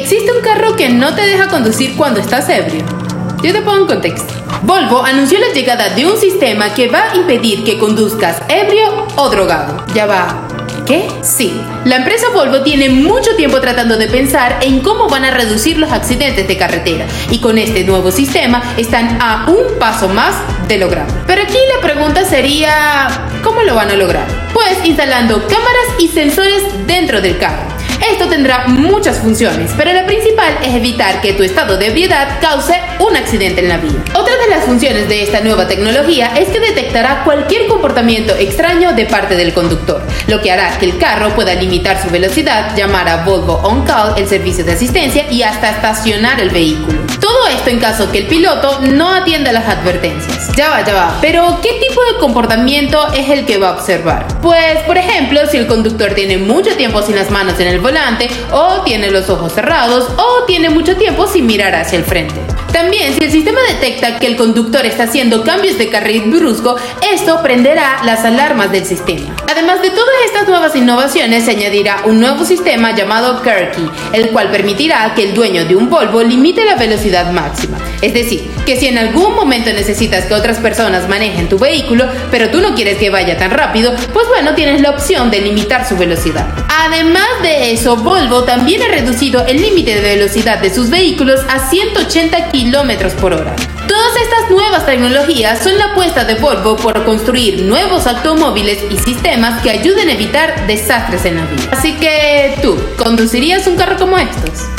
existe un carro que no te deja conducir cuando estás ebrio. Yo te pongo en contexto. Volvo anunció la llegada de un sistema que va a impedir que conduzcas ebrio o drogado. Ya va. ¿Qué? Sí. La empresa Volvo tiene mucho tiempo tratando de pensar en cómo van a reducir los accidentes de carretera y con este nuevo sistema están a un paso más de lograrlo. Pero aquí la pregunta sería, ¿cómo lo van a lograr? Pues instalando cámaras y sensores dentro del carro. Esto tendrá muchas funciones, pero la principal es evitar que tu estado de ebriedad cause un accidente en la vía. Otra de las funciones de esta nueva tecnología es que detectará cualquier comportamiento extraño de parte del conductor, lo que hará que el carro pueda limitar su velocidad, llamar a Volvo On Call, el servicio de asistencia, y hasta estacionar el vehículo. Esto en caso que el piloto no atienda las advertencias. Ya va, ya va. Pero, ¿qué tipo de comportamiento es el que va a observar? Pues, por ejemplo, si el conductor tiene mucho tiempo sin las manos en el volante, o tiene los ojos cerrados, o tiene mucho tiempo sin mirar hacia el frente. También, si el sistema detecta que el conductor está haciendo cambios de carril brusco, esto prenderá las alarmas del sistema. Además de todas estas nuevas innovaciones, se añadirá un nuevo sistema llamado Kirky, el cual permitirá que el dueño de un Volvo limite la velocidad máxima. Es decir, que si en algún momento necesitas que otras personas manejen tu vehículo, pero tú no quieres que vaya tan rápido, pues bueno, tienes la opción de limitar su velocidad. Además de eso, Volvo también ha reducido el límite de velocidad de sus vehículos a 180 kilómetros por hora. Todas estas nuevas tecnologías son la apuesta de Volvo por construir nuevos automóviles y sistemas que ayuden a evitar desastres en la vida. Así que tú, ¿conducirías un carro como estos?